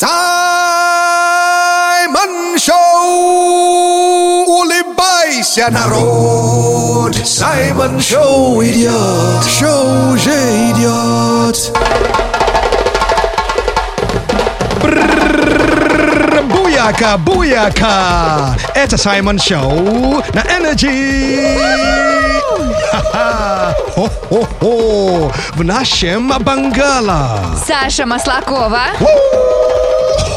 Саймон Шоу! Улыбайся, народ! Саймон Шоу идет! Шоу уже идет! Буяка, буяка! Это Саймон Шоу на Energy! Хо-хо-хо! В нашем Бангала! Саша Маслакова.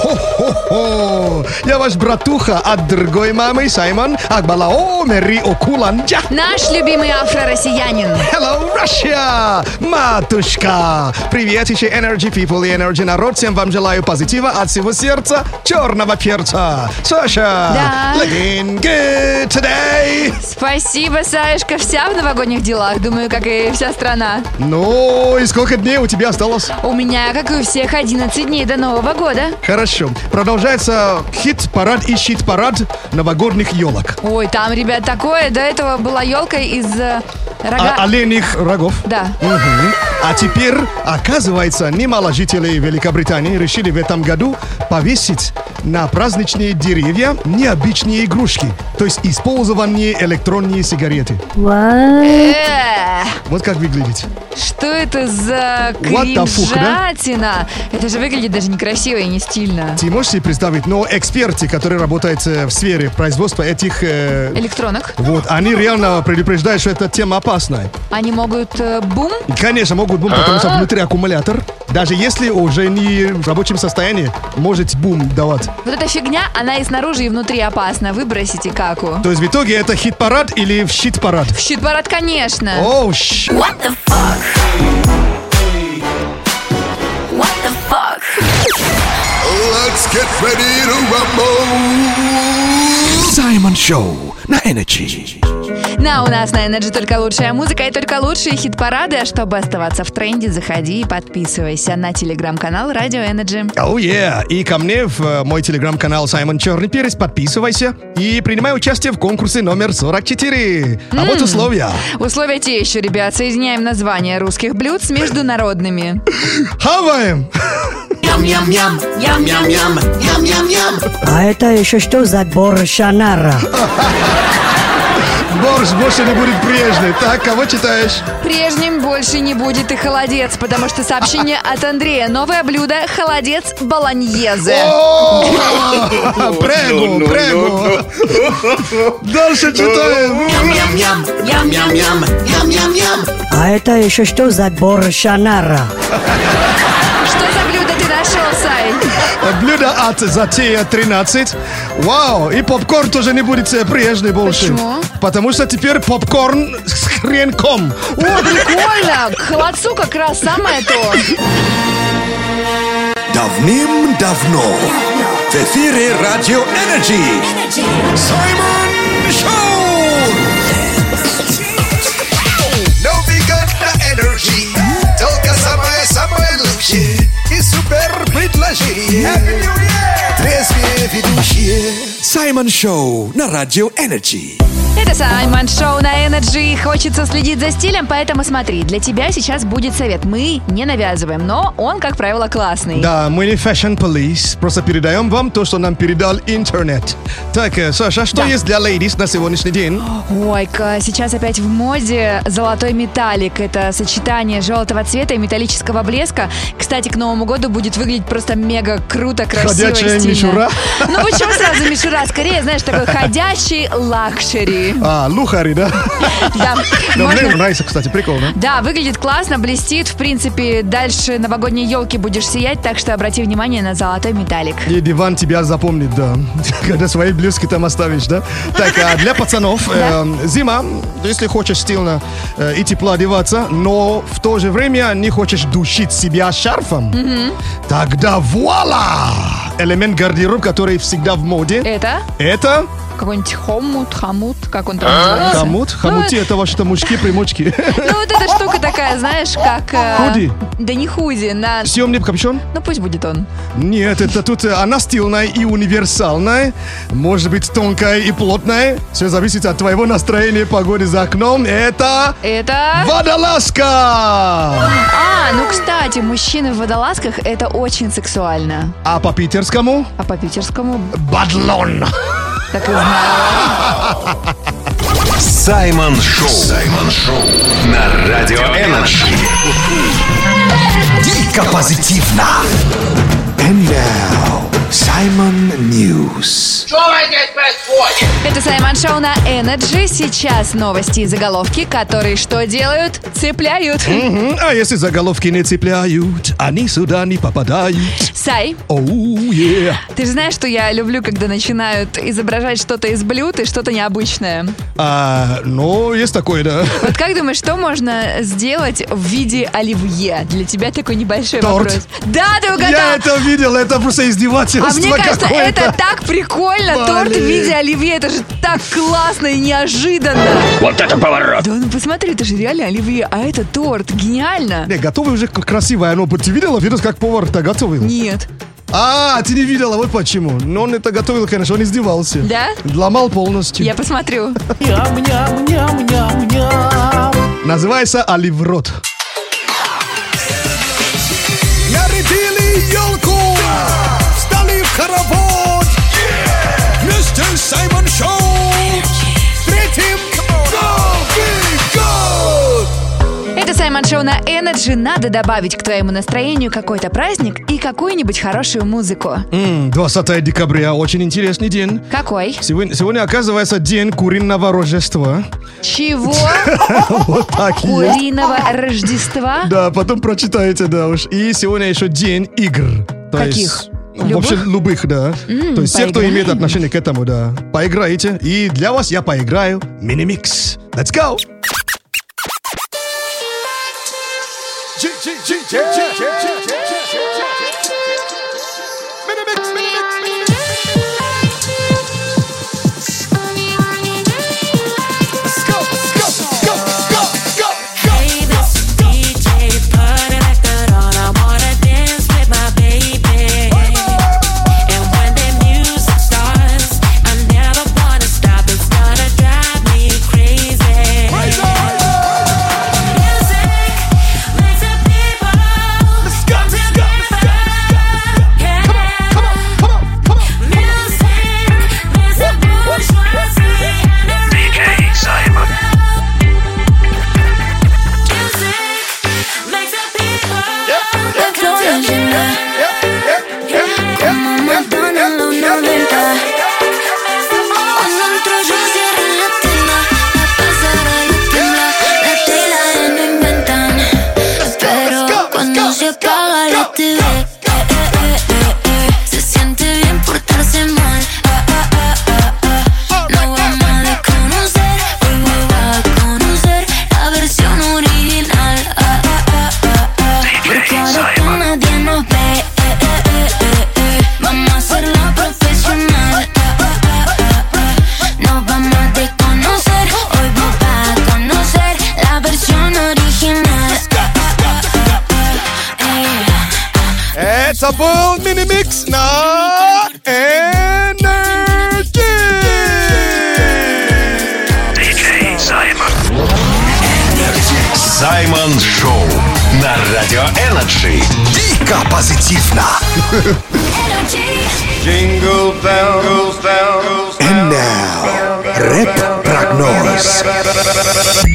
呼 Хо-хо-хо! Я ваш братуха от другой мамы Саймон Акбалао Мери Окуланджа! Наш любимый афро-россиянин. Hello, Russia! Матушка! Привет еще Energy People и Energy народ. Всем вам желаю позитива от всего сердца черного перца. Саша! Да. Looking good today! Спасибо, Саешка. Вся в новогодних делах, думаю, как и вся страна. Ну, и сколько дней у тебя осталось? У меня, как и у всех, 11 дней до Нового года. Хорошо. Продолжается хит-парад и щит-парад новогодних елок. Ой, там, ребят, такое. До этого была елка из э, рога... А- оленьих рогов. Да. Мгм. А теперь, оказывается, немало жителей Великобритании решили в этом году повесить на праздничные деревья необычные игрушки, то есть использование электронные сигареты. Э, Вот как выглядит. Что это за What fuck, да? кринжатина? Это же выглядит даже некрасиво и не стильно. Ты можешь себе представить, но эксперты, которые работают э, в сфере производства этих... э, Электронок. вот, они реально предупреждают, что эта тема опасная. Они могут э, бум? Конечно, могут бум, потому что внутри аккумулятор. Даже если уже не в рабочем состоянии, может бум давать. Вот эта фигня, она и снаружи, и внутри опасна. Выбросите каку. То есть в итоге это хит-парад или в щит-парад? Щит-парад, конечно. Оу, щ- What the fuck? What the fuck? Let's get ready to rumble! Саймон Шоу на Energy. На, у нас на Energy только лучшая музыка и только лучшие хит-парады. А чтобы оставаться в тренде, заходи и подписывайся на телеграм-канал Радио Energy. Оу, yeah. И ко мне в э, мой телеграм-канал Саймон Черный Перец. Подписывайся и принимай участие в конкурсе номер 44. А вот условия. Условия те еще, ребят. Соединяем названия русских блюд с международными. Хаваем! Ям-ям-ям, ям-ям-ям, ям-ям-ям. А это еще что за борщанара? Борщ больше не будет прежний. Так, кого читаешь? Прежним больше не будет и холодец, потому что сообщение от Андрея. Новое блюдо – холодец болоньезе. О, Прегу, прегу. Дальше читаем. А это еще что за борщанара? Что за блюдо ты нашел, Сай? Блюдо от Затея 13. Вау, и попкорн тоже не будет прежний больше. Почему? Потому что теперь попкорн с хренком. О, прикольно! К холодцу как раз самое то. Давным-давно в эфире Радио Energy. Саймон Шоу! Новый год на Energy. Только самое-самое лучшее. И супер предложение. Трезвее ведущие. Саймон Шоу на Радио Energy. Это Саймон Шоу на Energy. Хочется следить за стилем, поэтому смотри, для тебя сейчас будет совет. Мы не навязываем, но он, как правило, классный. Да, мы не Fashion Police, просто передаем вам то, что нам передал интернет. Так, э, Саша, что Да. есть для ladies на сегодняшний день? Ой-ка, сейчас опять в моде золотой металлик. Это сочетание желтого цвета и металлического блеска. Кстати, к Новому году будет выглядеть просто мега круто, красиво Ходячая и стильно. мишура? Ну почему сразу мишура? Скорее, знаешь, такой ходящий luxury. А, лухари, да? Да, Да, можно- мне нравится, кстати, прикольно. Да, выглядит классно, блестит. В принципе, дальше новогодней елки будешь сиять, так что обрати внимание на золотой металлик. И диван тебя запомнит, да. Когда свои блюзки там оставишь, да? Так, а для пацанов э, зима, если хочешь стильно э, и тепло одеваться, но в то же время не хочешь душить себя шарфом, тогда вуаля! Элемент гардероб, который всегда в моде. Это? Это какой-нибудь хомут, хамут, как он там называется? Хамут? Хамути это ваши-то мужики-примочки. Ну, вот эта штука такая, знаешь, как... э, Худи? Да не худи, на... Съемный капюшон? Ну, пусть будет он. Нет, это тут э, она стильная и универсальная. Может быть тонкая и плотная. Все зависит от твоего настроения, погоды за окном. Это... Это... Водолазка! Кстати, мужчины в водолазках — это очень сексуально. А по питерскому? А по питерскому Бадлон. так и знаю. Саймон Шоу. Саймон Шоу. На Радио Energy. Дико позитивно. And now, Simon News. Это Саймон Шоу на Energy. Сейчас новости и заголовки, которые что делают? Цепляют. Мгм, А если заголовки не цепляют, они сюда не попадают. Сай, Оу, yeah. ты же знаешь, что я люблю, когда начинают изображать что-то из блюд и что-то необычное. А, ну, есть такое, да. Вот как думаешь, что можно сделать в виде оливье? Для тебя такой небольшой Торт. вопрос. Да, ты угадал! Я это видел, это просто издевательство А мне кажется, какое-то. это так прикольно. Торт в виде оливье. Это же так классно и неожиданно. Вот это поворот. Да ну посмотри, это же реально оливье, а это торт. Гениально. Не, готовый уже красивое. Оно, ты видела, видел, как повар-то готовил? Нет. А, ты не видела, вот почему. Но он это готовил, конечно, он издевался. Да? Ломал полностью. Я посмотрю. Называется оливрот. Нарядили елку, хоровод. Вместе с Саймон Шоу встретим Новый год. Это Саймон Шоу на Energy. Надо добавить к твоему настроению какой-то праздник и какую-нибудь хорошую музыку. М, 20 декабря, очень интересный день. Какой? Сегодня, сегодня оказывается день куриного Рождества. Чего? Вот так. Куриного Рождества? Да, потом прочитаете, да уж. И сегодня еще день игр. Каких? Любых? Вообще любых, да. То есть все, кто имеет отношение к этому, да. Поиграете. И для вас я поиграю мини-микс. Let's go! Hey, Это был мини-микс на Energy. DJ Саймон. Саймон Шоу. На Радио Energy. Дико позитивно. And now, рэп-прогноз.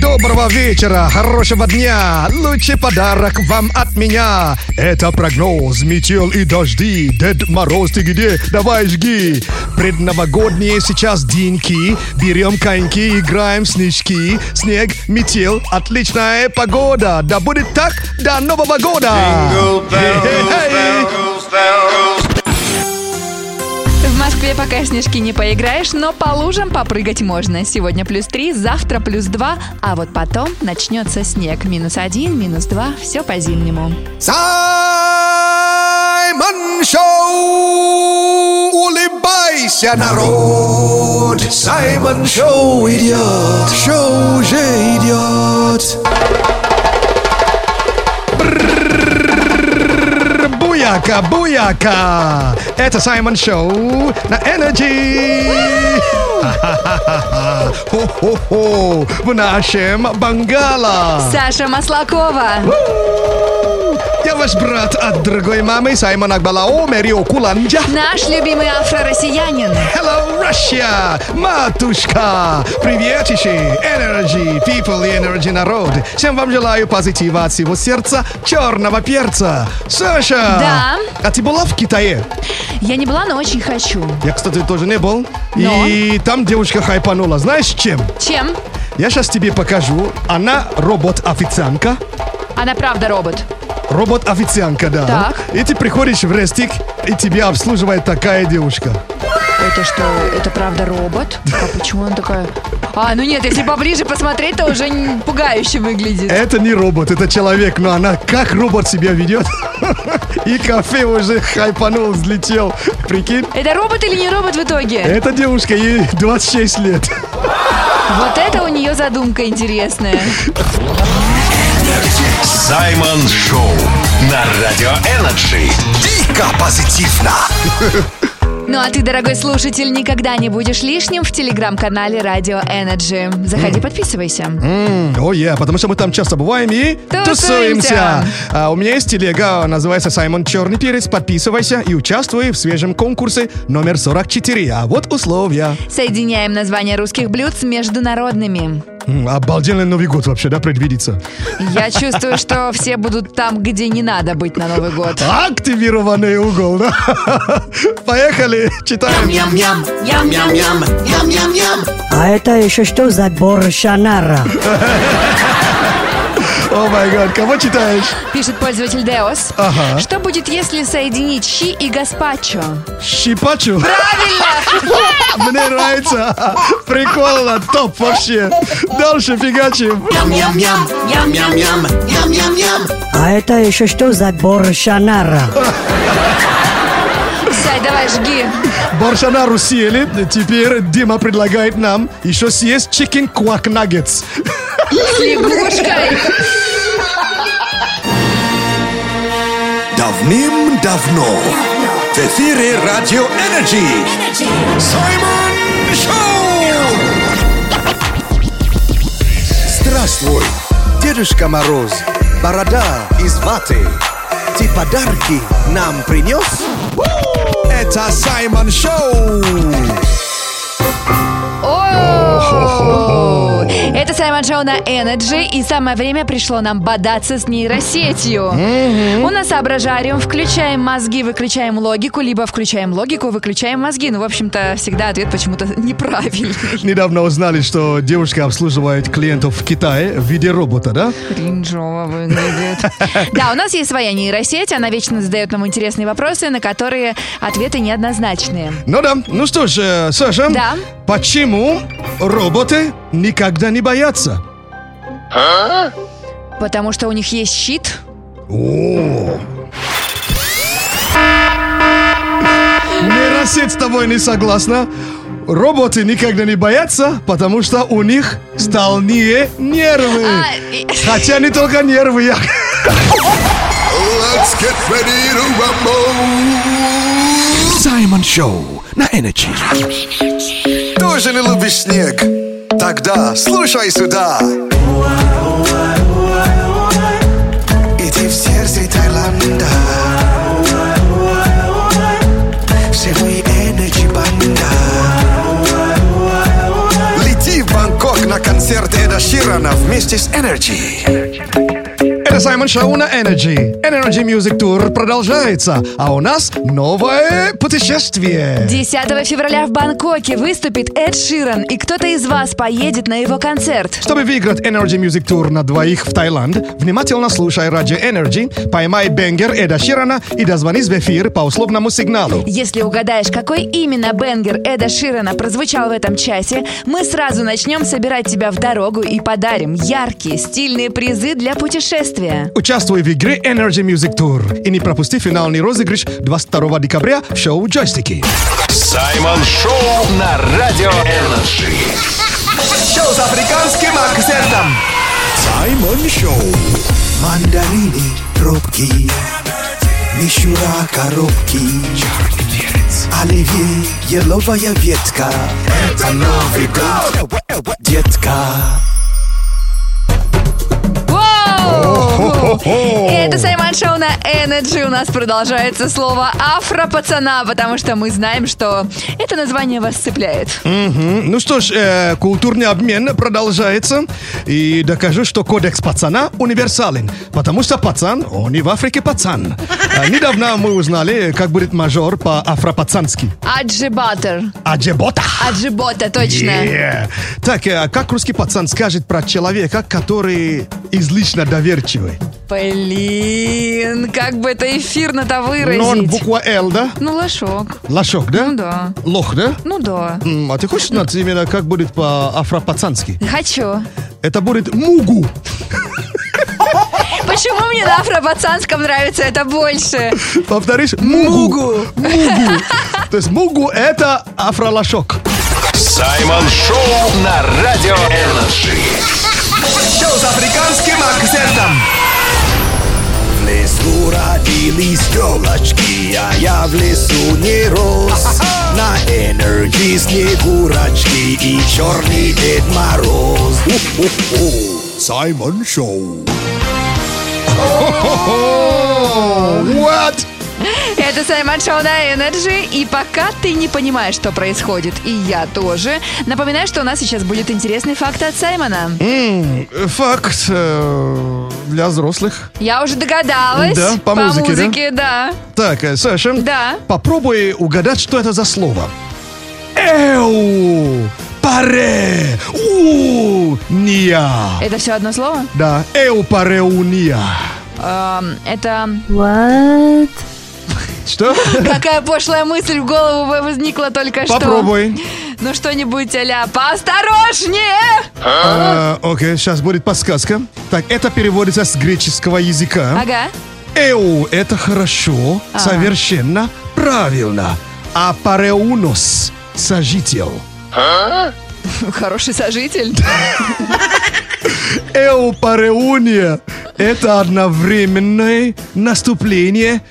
Доброго вечера, хорошего дня. Лучший подарок вам от меня. Это прогноз, метел и дожди. Дед Мороз, ты где? Давай жги. Предновогодние сейчас деньки. Берем коньки, играем в снежки. Снег, метел, отличная погода. Да будет так до Нового года. Хе-хе-хей. В Москве пока снежки не поиграешь, но по лужам попрыгать можно. Сегодня плюс 3, завтра плюс 2, а вот потом начнется снег. Минус 1, минус 2, все по-зимнему. Саймон Шоу! Улыбайся, народ! Саймон Шоу идет Шоу уже идет Буяка, буяка! Это Саймон Шоу на Energy! Хо-хо-хо! В нашем Бангала! Саша Маслакова. Я ваш брат от другой мамы Саймон Акбалао Мерио Куланджа. Наш любимый афро-россиянин. Hello, Russia! Матушка! Приветищи! Energy, people и energy народ! Всем вам желаю позитива от всего сердца черного перца! Саша! Да? А ты была в Китае? Я не была, но очень хочу. Я, кстати, тоже не был. Но? И там девушка хайпанула. Знаешь чем? Чем? Я сейчас тебе покажу. Она робот-официантка. Она правда робот. Робот-официантка, да. Так. И ты приходишь в рестик, и тебя обслуживает такая девушка. Это что, это правда робот? А почему она такая... А, ну нет, если поближе посмотреть, то уже пугающе выглядит. Это не робот, это человек, но она как робот себя ведет. И кафе уже хайпанул, взлетел. Прикинь? Это робот или не робот в итоге? Эта девушка, ей 26 лет. Вот это у нее задумка интересная. Саймон Шоу на Радио Energy. Дико позитивно Ну а ты, дорогой слушатель, никогда не будешь лишним в телеграм-канале Радио Energy. Заходи, подписывайся. О, я, потому что мы там часто бываем и Тусуемся. тусуемся. А, у меня есть телега, называется Саймон Черный Перец. Подписывайся и участвуй в свежем конкурсе номер 44. А вот условия. Соединяем названия русских блюд с международными. М, Обалденный Новый год вообще, да, предвидится? Я чувствую, что все будут там, где не надо быть на Новый год. Активированный угол, да? Поехали, читаем. Ням-ням, ням-ням-ням Ням-ням-ням А это еще что за борщанара? О май гад, кого читаешь? Пишет пользователь Деос. Ага. Что будет, если соединить щи и гаспачо? Щипачу? Правильно! Мне нравится. Прикольно, топ вообще. Дальше фигачим. Ням-ням-ням Ням-ням-ням Ням-ням-ням А это еще что за борщанара? Сай, давай, жги. Боршанару съели. Теперь Дима предлагает нам еще съесть chicken quack nuggets. С лягушкой. Давным-давно В эфире Радио Energy Саймон Шоу Здравствуй, Дедушка Мороз Борода из ваты Ты подарки нам принес? Это Саймон Шоу О! Это Саймон Шоу на Energy, и самое время пришло нам бодаться с нейросетью. У нас соображариум, включаем мозги, выключаем логику, либо включаем логику, выключаем мозги. Ну, в общем-то, всегда ответ почему-то неправильный. Недавно узнали, что девушка обслуживает клиентов в Китае в виде робота, да? Кринжово выглядит. Да, у нас есть своя нейросеть, она вечно задает нам интересные вопросы, на которые ответы неоднозначные. Ну да, ну что ж, э, Саша, Да. Почему роботы никогда не боятся? Потому что у них есть щит. О. Нейросеть с тобой не согласна. Роботы никогда не боятся, потому что у них стальные нервы. А, Хотя не только нервы. я- Let's get ready to rumble Саймон Шоу на Energy Тоже не любишь снег? Тогда слушай сюда. Иди в сердце Таиланда. Все мы Energy банда. Лети в Бангкок на концерт Эда Ширана вместе с Energy Это Саймон Шоу на Energy. Energy Music Tour продолжается, а у нас новое путешествие. 10 февраля в Бангкоке выступит Эд Ширан, и кто-то из вас поедет на его концерт. Чтобы выиграть Energy Music Tour на двоих в Таиланд, внимательно слушай радио Energy, поймай бенгер Эда Ширана и дозвонись в эфир по условному сигналу. Если угадаешь, какой именно бенгер Эда Ширана прозвучал в этом часе, мы сразу начнем собирать тебя в дорогу и подарим яркие, стильные призы для путешествия. Условия. Участвуй в игре Energy Music Tour и не пропусти финальный розыгрыш 22 декабря в шоу «Джойстики». Саймон Шоу на Радио Energy. Шоу с африканским акцентом. Саймон Шоу. Мандарины, пробки, мишура, коробки. Оливье, еловая ветка. Это Новый год, детка. О. Это Саймон Шоу на Energy. У нас продолжается слово афро-пацана, потому что мы знаем, что это название вас цепляет. Ну что ж, э, культурный обмен продолжается. И докажу, что кодекс пацана универсален. Потому что пацан, он и в Африке пацан. А недавно мы узнали, как будет мажор по-афро-пацански. Аджибатер. Аджебота. Аджибота, точно. Yeah. Так, э, как русский пацан скажет про человека, который излишне доверчивый? Блин, как бы это эфирно-то Ну, он выразить. буква Л, да? Ну, лошок. Лошок, да? Ну да. Лох, да? Ну да. М, А ты хочешь знать именно, как будет по-афро-пацански? Хочу. Это будет мугу. Почему мне на афро-пацанском нравится это больше? Повторишь? Мугу. Мугу. То есть мугу это афролошок. Саймон Шоу на Радио Energy. Шоу с африканским акцентом. Лесу родились а я в лесу не рос. На энергии снегурочки и черный Дед Мороз. У-ху-ху. Саймон Шоу. What? Это Саймон Шоу на Energy. И пока ты не понимаешь, что происходит, и я тоже, напоминаю, что у нас сейчас будет интересный факт от Саймона. Факт э, для взрослых. Я уже догадалась. Да, по музыке, да? музыке, да? Так, э, Саша. Да. Попробуй угадать, что это за слово. Эу! Паре! У! Ния! Это все одно слово? Да, эу паре уния. Эм, это... What? Что? Какая пошлая мысль в голову возникла только что. Попробуй. Ну что-нибудь а «Поосторожнее!» А, Окей, сейчас будет подсказка. Так, это переводится с греческого языка. Ага. Эу – это хорошо, совершенно правильно. А пареунос – сожитель. Хороший сожитель. Эу пареуния – это одновременное наступление.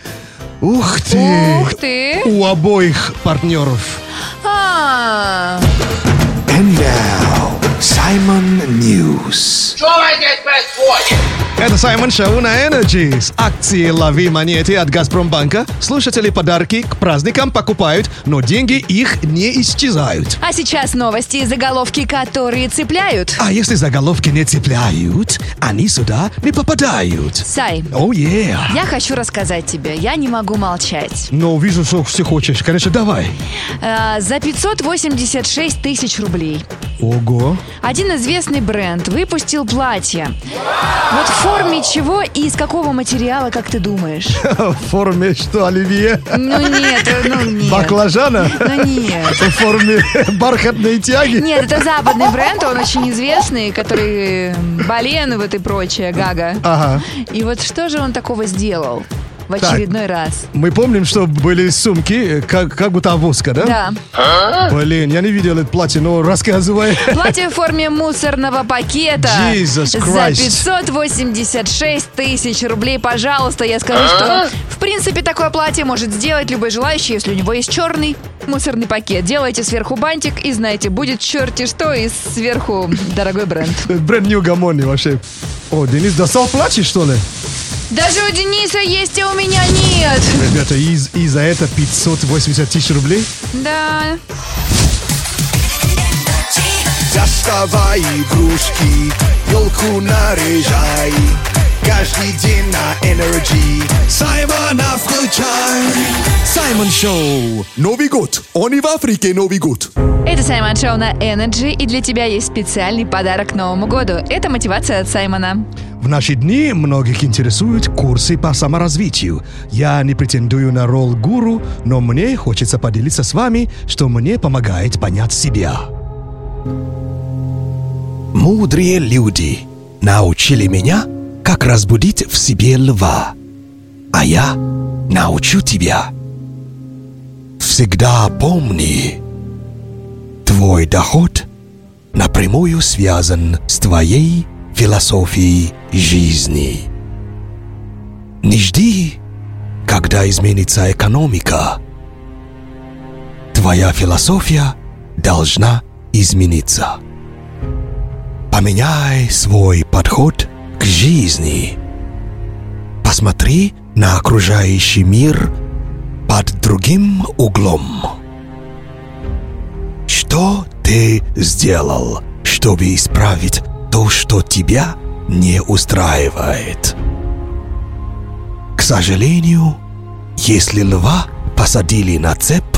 Ух ты! Ух ты! У обоих партнеров. А, And now, Simon News. Это Саймон Шоу на Energy. С акцией «Лови монеты» от «Газпромбанка» слушатели подарки к праздникам покупают, но деньги их не исчезают. А сейчас новости и заголовки, которые цепляют. А если заголовки не цепляют, они сюда не попадают. Сай, О, yeah. я хочу рассказать тебе, я не могу молчать. Ну, вижу, что все хочешь. Конечно, давай. А, за 586 тысяч рублей Ого. Один известный бренд выпустил платье. Вот в форме чего и из какого материала, как ты думаешь? В форме что, оливье? Ну нет, ну нет. Баклажана? Ну нет. В форме бархатной тяги? Нет, это западный бренд, он очень известный, который Бален вот и прочее, Гага. Ага. И вот что же он такого сделал в очередной раз? Мы помним, что были сумки, как, как будто авоська, да? Да. Блин, я не видел это платье, но рассказывай. Платье в форме мусорного пакета Jesus за Christ. 586 тысяч рублей. Пожалуйста, я скажу, что в принципе такое платье может сделать любой желающий, если у него есть черный мусорный пакет. Делайте сверху бантик и знаете, будет черти что и сверху дорогой бренд. Бренд Гамони вообще. О, Денис достал платье, что ли? Даже у Дениса есть, а у меня нет. Ребята, и, и за это 580 тысяч рублей? Да. Доставай игрушки, елку наряжай. Каждый день на Energy. Саймона включай. Саймон Шоу. Новый год. Он и в Африке Новый год. Это Саймон Шоу на Energy, и для тебя есть специальный подарок к Новому году. Это мотивация от Саймона. В наши дни многих интересуют курсы по саморазвитию. Я не претендую на роль гуру, но мне хочется поделиться с вами, что мне помогает понять себя. Мудрые люди научили меня как разбудить в себе льва. А я научу тебя. Всегда помни, твой доход напрямую связан с твоей философией жизни. Не жди, когда изменится экономика. Твоя философия должна измениться. Поменяй свой подход к жизни. Посмотри на окружающий мир под другим углом. Что ты сделал, чтобы исправить то, что тебя не устраивает? К сожалению, если льва посадили на цепь,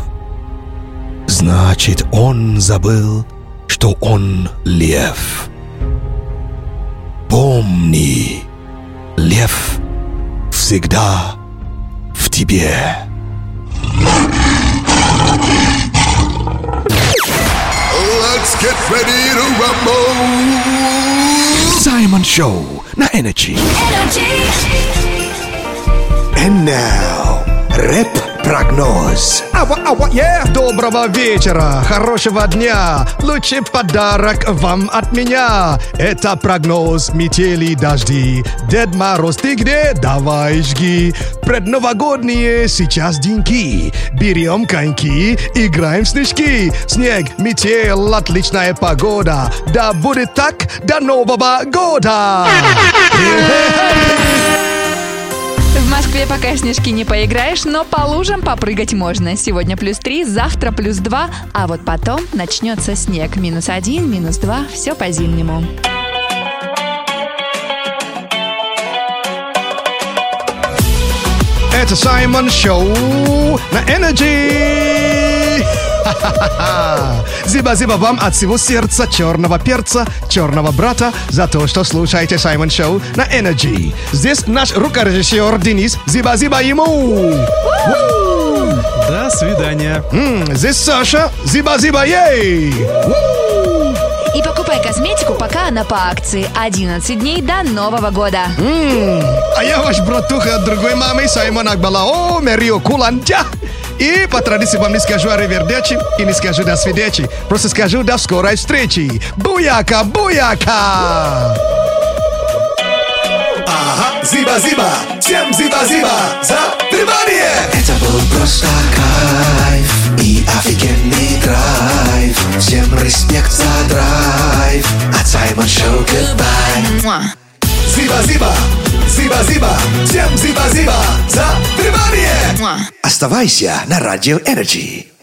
значит он забыл, что он лев. Помни, лев всегда в тебе. Let's get ready to rumble. Саймон Шоу на Energy. And now, рэп-прогноз. Ава, ава, yeah. Доброго вечера, хорошего дня. Лучший подарок вам от меня. Это прогноз метели дожди. Дед Мороз, ты где? Давай жги. Предновогодние сейчас деньки. Берем коньки, играем в снежки. Снег, метель, отличная погода. Да будет так до Нового года. Москве пока снежки не поиграешь, но по лужам попрыгать можно. Сегодня плюс 3, завтра плюс 2, а вот потом начнется снег. Минус 1, минус 2, все по-зимнему. Это Саймон Шоу на Energy. Зиба-зиба вам от всего сердца черного перца, черного брата за то, что слушаете Саймон Шоу на Energy. Здесь наш рукорежиссер Денис. Зиба-зиба ему. До свидания. М, Здесь Саша. Зиба-зиба ей. И покупай косметику, пока она по акции. 11 дней до Нового года. А я ваш братуха от другой мамы Саймон Акбалао Мерио Кулантя. И по традиции вам не скажу аривердечи и не скажу до свидечи. Просто скажу до скорой встречи. Буяка, буяка! Ага, зиба-зиба, всем зиба-зиба за внимание! Это был просто кайф и офигенный драйв. Всем респект за драйв. От Саймон Шоу goodbye. Зиба-зиба, зиба-зиба, всем зиба-зиба за внимание! Оставайся на Радио Energy.